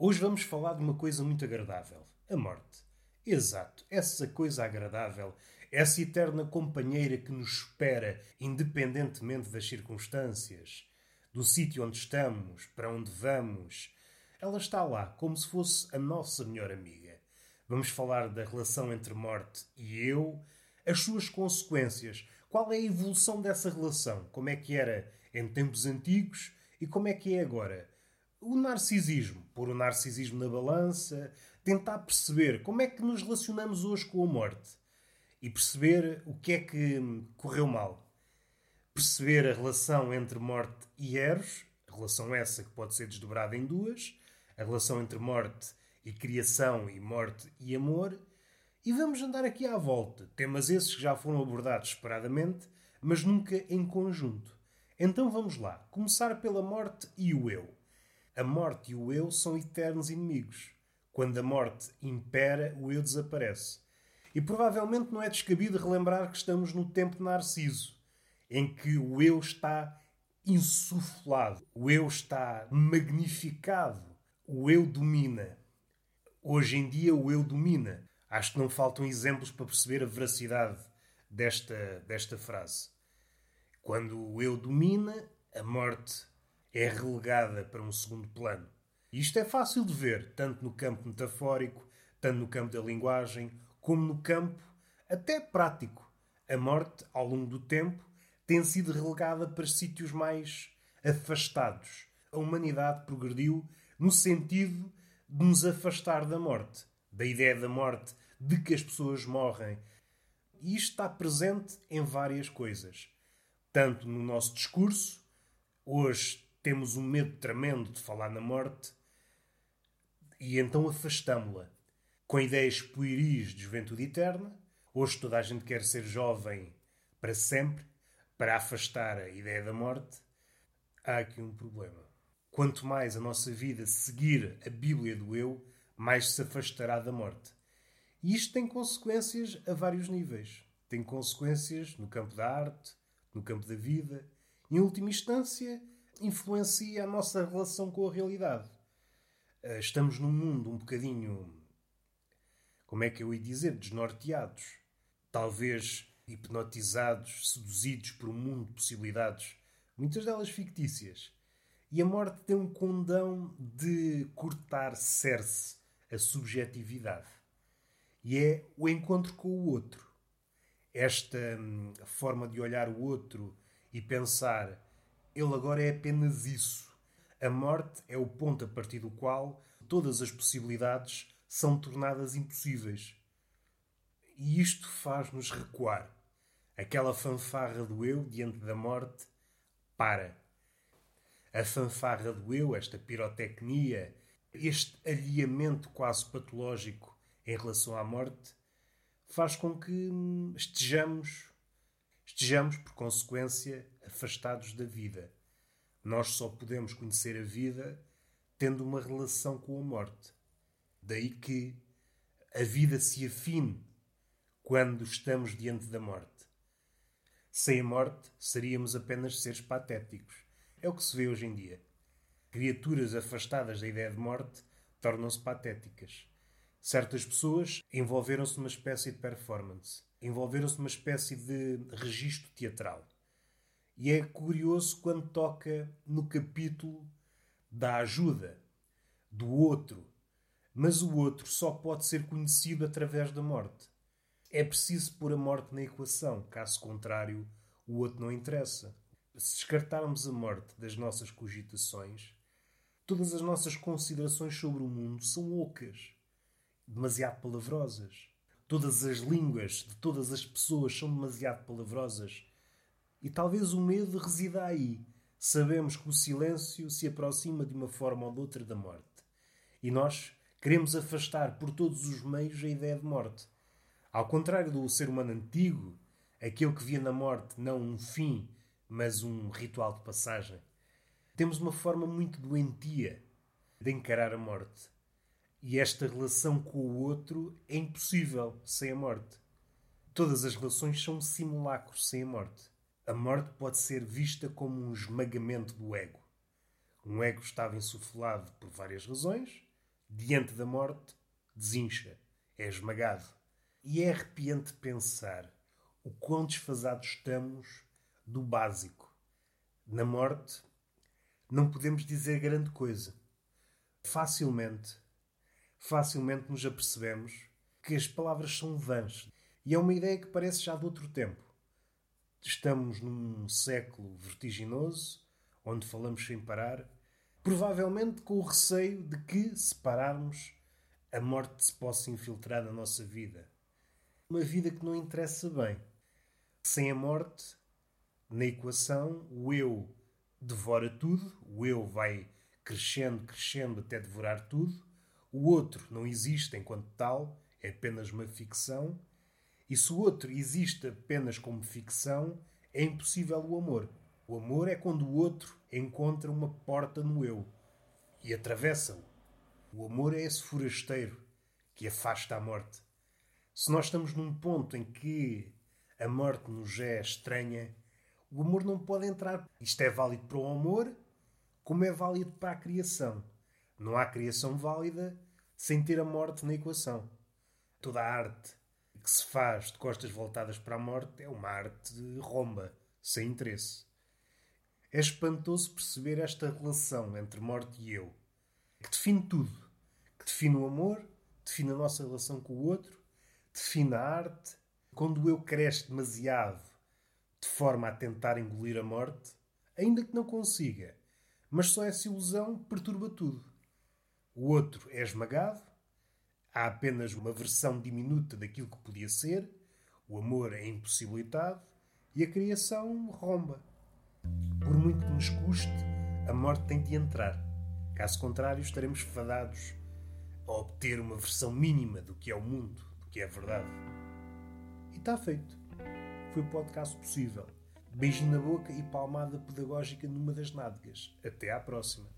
Hoje vamos falar de uma coisa muito agradável: a morte. Exato, essa coisa agradável, essa eterna companheira que nos espera, independentemente das circunstâncias, do sítio onde estamos, para onde vamos. Ela está lá, como se fosse a nossa melhor amiga. Vamos falar da relação entre morte e eu, as suas consequências, qual é a evolução dessa relação, como é que era em tempos antigos e como é que é agora. O narcisismo, pôr o narcisismo na balança, tentar perceber como é que nos relacionamos hoje com a morte e perceber o que é que correu mal. Perceber a relação entre morte e Eros, relação essa que pode ser desdobrada em duas, a relação entre morte e criação e morte e amor, e vamos andar aqui à volta, temas esses que já foram abordados separadamente, mas nunca em conjunto. Então vamos lá, começar pela morte e o eu. A morte e o eu são eternos inimigos. Quando a morte impera, o eu desaparece. E provavelmente não é descabido relembrar que estamos no tempo de Narciso, em que o eu está insuflado, o eu está magnificado, o eu domina. Hoje em dia, o eu domina. Acho que não faltam exemplos para perceber a veracidade desta, desta frase. Quando o eu domina, a morte é relegada para um segundo plano. Isto é fácil de ver, tanto no campo metafórico, tanto no campo da linguagem, como no campo até prático. A morte, ao longo do tempo, tem sido relegada para sítios mais afastados. A humanidade progrediu no sentido de nos afastar da morte, da ideia da morte, de que as pessoas morrem. E isto está presente em várias coisas. Tanto no nosso discurso, hoje temos um medo tremendo de falar na morte, e então afastámo-la. Com ideias pueris de juventude eterna, hoje toda a gente quer ser jovem para sempre, para afastar a ideia da morte. Há aqui um problema. Quanto mais a nossa vida seguir a Bíblia do eu, mais se afastará da morte. E isto tem consequências a vários níveis. Tem consequências no campo da arte, no campo da vida. Em última instância, influencia a nossa relação com a realidade. Eh, estamos num mundo um bocadinho. Como é que eu ia dizer? Desnorteados. Talvez hipnotizados, seduzidos por um mundo de possibilidades, muitas delas fictícias. E a morte tem um condão de cortar cerce a subjetividade. E é o encontro com o outro. Esta hum, forma de olhar o outro e pensar, ele agora é apenas isso a morte é o ponto a partir do qual todas as possibilidades são tornadas impossíveis. E isto faz-nos recuar. Aquela fanfarra do eu diante da morte para. A fanfarra do eu, esta pirotecnia, este alinhamento quase patológico em relação à morte, faz com que hum, estejamos, estejamos por consequência, afastados da vida. Nós só podemos conhecer a vida tendo uma relação com a morte. Daí que a vida se afine quando estamos diante da morte. Sem a morte, seríamos apenas seres patéticos. É o que se vê hoje em dia. Criaturas afastadas da ideia de morte tornam-se patéticas. Certas pessoas envolveram-se numa espécie de performance, envolveram-se numa espécie de registro teatral. E é curioso quando toca no capítulo da ajuda, do outro. Mas o outro só pode ser conhecido através da morte. É preciso pôr a morte na equação, caso contrário, o outro não interessa. Se descartarmos a morte das nossas cogitações, todas as nossas considerações sobre o mundo são ocas, demasiado palavrosas. Todas as línguas de todas as pessoas são demasiado palavrosas e talvez o medo resida aí. Sabemos que o silêncio se aproxima de uma forma ou de outra da morte. E nós queremos afastar por todos os meios a ideia de morte. Ao contrário do ser humano antigo, aquele que via na morte não um fim, mas um ritual de passagem, temos uma forma muito doentia de encarar a morte. E esta relação com o outro é impossível sem a morte. Todas as relações são um simulacro sem a morte. A morte pode ser vista como um esmagamento do ego. Um ego estava insuflado por várias razões, diante da morte, desincha, é esmagado. E é arrepiante pensar o quão desfasados estamos do básico. Na morte, não podemos dizer grande coisa. Facilmente, facilmente nos apercebemos que as palavras são vãs. E é uma ideia que parece já de outro tempo. Estamos num século vertiginoso, onde falamos sem parar, provavelmente com o receio de que, se pararmos, a morte se possa infiltrar na nossa vida. Uma vida que não interessa bem. Sem a morte, na equação, o eu devora tudo, o eu vai crescendo, crescendo até devorar tudo, o outro não existe enquanto tal, é apenas uma ficção, e se o outro existe apenas como ficção, é impossível o amor. O amor é quando o outro encontra uma porta no eu e atravessa-o. O amor é esse forasteiro que afasta a morte. Se nós estamos num ponto em que a morte nos é estranha, o amor não pode entrar. Isto é válido para o amor, como é válido para a criação. Não há criação válida sem ter a morte na equação. Toda a arte que se faz de costas voltadas para a morte é uma arte romba, sem interesse. É espantoso perceber esta relação entre morte e eu, que define tudo, que define o amor, define a nossa relação com o outro, define a arte. Quando o eu cresce demasiado de forma a tentar engolir a morte, ainda que não consiga, mas só essa ilusão perturba tudo. O outro é esmagado, há apenas uma versão diminuta daquilo que podia ser, o amor é impossibilitado e a criação romba. Por muito que nos custe, a morte tem de entrar. Caso contrário, estaremos fadados a obter uma versão mínima do que é o mundo, do que é a verdade. E está feito. Foi o podcast possível. Beijinho na boca e palmada pedagógica numa das nádegas. Até à próxima.